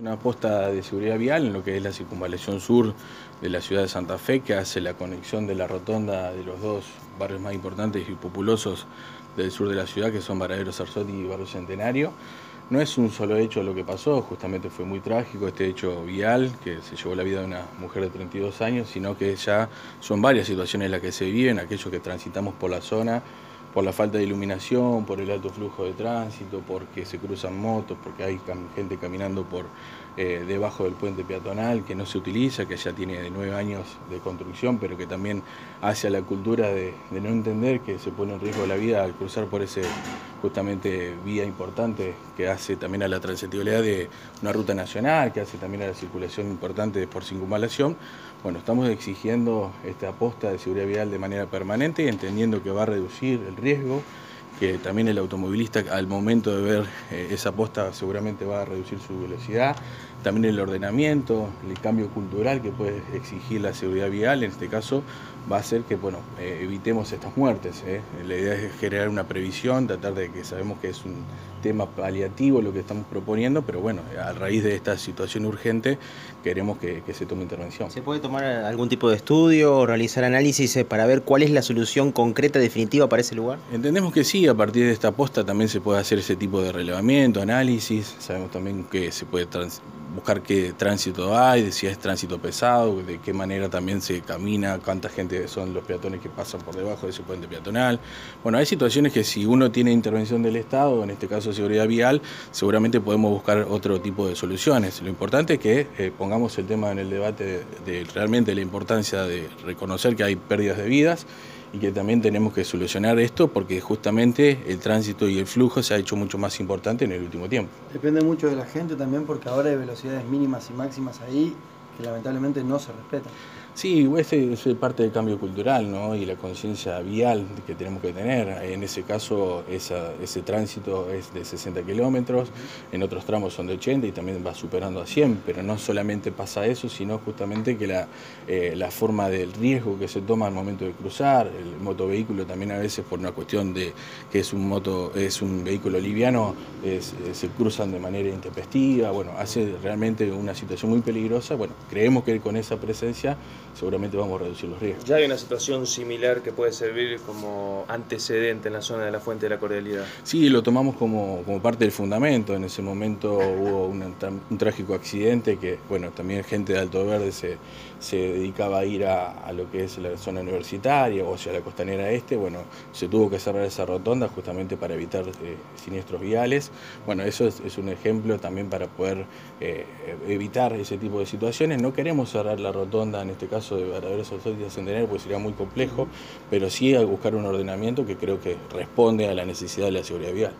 Una posta de seguridad vial en lo que es la circunvalación sur de la ciudad de Santa Fe, que hace la conexión de la rotonda de los dos barrios más importantes y populosos del sur de la ciudad, que son Varadero Sarsotti y Barrio Centenario. No es un solo hecho lo que pasó, justamente fue muy trágico este hecho vial, que se llevó la vida de una mujer de 32 años, sino que ya son varias situaciones las que se viven, aquellos que transitamos por la zona, por la falta de iluminación, por el alto flujo de tránsito, porque se cruzan motos, porque hay gente caminando por eh, debajo del puente peatonal que no se utiliza, que ya tiene nueve años de construcción, pero que también hace la cultura de, no entender que se pone en riesgo la vida al cruzar por ese justamente vía importante que hace también a la transitibilidad de una ruta nacional, que hace también a la circulación importante por circunvalación. Bueno, estamos exigiendo esta aposta de seguridad vial de manera permanente y entendiendo que va a reducir el riesgo, que también el automovilista al momento de ver eh, esa posta seguramente va a reducir su velocidad, también el ordenamiento, el cambio cultural que puede exigir la seguridad vial, en este caso va a hacer que bueno, eh, evitemos estas muertes. Eh. La idea es generar una previsión, tratar de que sabemos que es un tema paliativo lo que estamos proponiendo, pero bueno, a raíz de esta situación urgente queremos que, que se tome intervención. ¿Se puede tomar algún tipo de estudio o realizar análisis para ver cuál es la solución concreta, definitiva para ese lugar? Entendemos que sí, a partir de esta posta también se puede hacer ese tipo de relevamiento, análisis, sabemos también que se puede buscar qué tránsito hay, si es tránsito pesado, de qué manera también se camina, cuánta gente son los peatones que pasan por debajo de ese puente peatonal. Bueno, hay situaciones que si uno tiene intervención del Estado, en este caso seguridad vial, seguramente podemos buscar otro tipo de soluciones. Lo importante es que eh, pongamos el tema en el debate de realmente la importancia de reconocer que hay pérdidas de vidas y que también tenemos que solucionar esto porque justamente el tránsito y el flujo se ha hecho mucho más importante en el último tiempo. Depende mucho de la gente también porque ahora hay velocidades mínimas y máximas ahí que lamentablemente no se respetan. Sí, ese es parte del cambio cultural ¿no? y la conciencia vial que tenemos que tener. En ese caso, ese tránsito es de 60 kilómetros, en otros tramos son de 80 y también va superando a 100, pero no solamente pasa eso, sino justamente que la, eh, la forma del riesgo que se toma al momento de cruzar, el motovehículo también a veces por una cuestión de que es un, moto, es un vehículo liviano, se cruzan de manera intempestiva, bueno, hace realmente una situación muy peligrosa. Bueno, creemos que con esa presencia seguramente vamos a reducir los riesgos. ¿Ya hay una situación similar que puede servir como antecedente en la zona de la Fuente de la Cordialidad? Sí, lo tomamos como, como parte del fundamento. En ese momento hubo un trágico accidente que, bueno, también gente de Alto Verde se, se dedicaba a ir a, lo que es la zona universitaria o hacia la costanera este. Bueno, se tuvo que cerrar esa rotonda justamente para evitar eh, siniestros viales. Bueno, eso es, un ejemplo también para poder eh, evitar ese tipo de situaciones. No queremos cerrar la rotonda en este caso de Varadero Sarsotti de Centenario, pues sería muy complejo, pero sí a buscar un ordenamiento que creo que responde a la necesidad de la seguridad vial.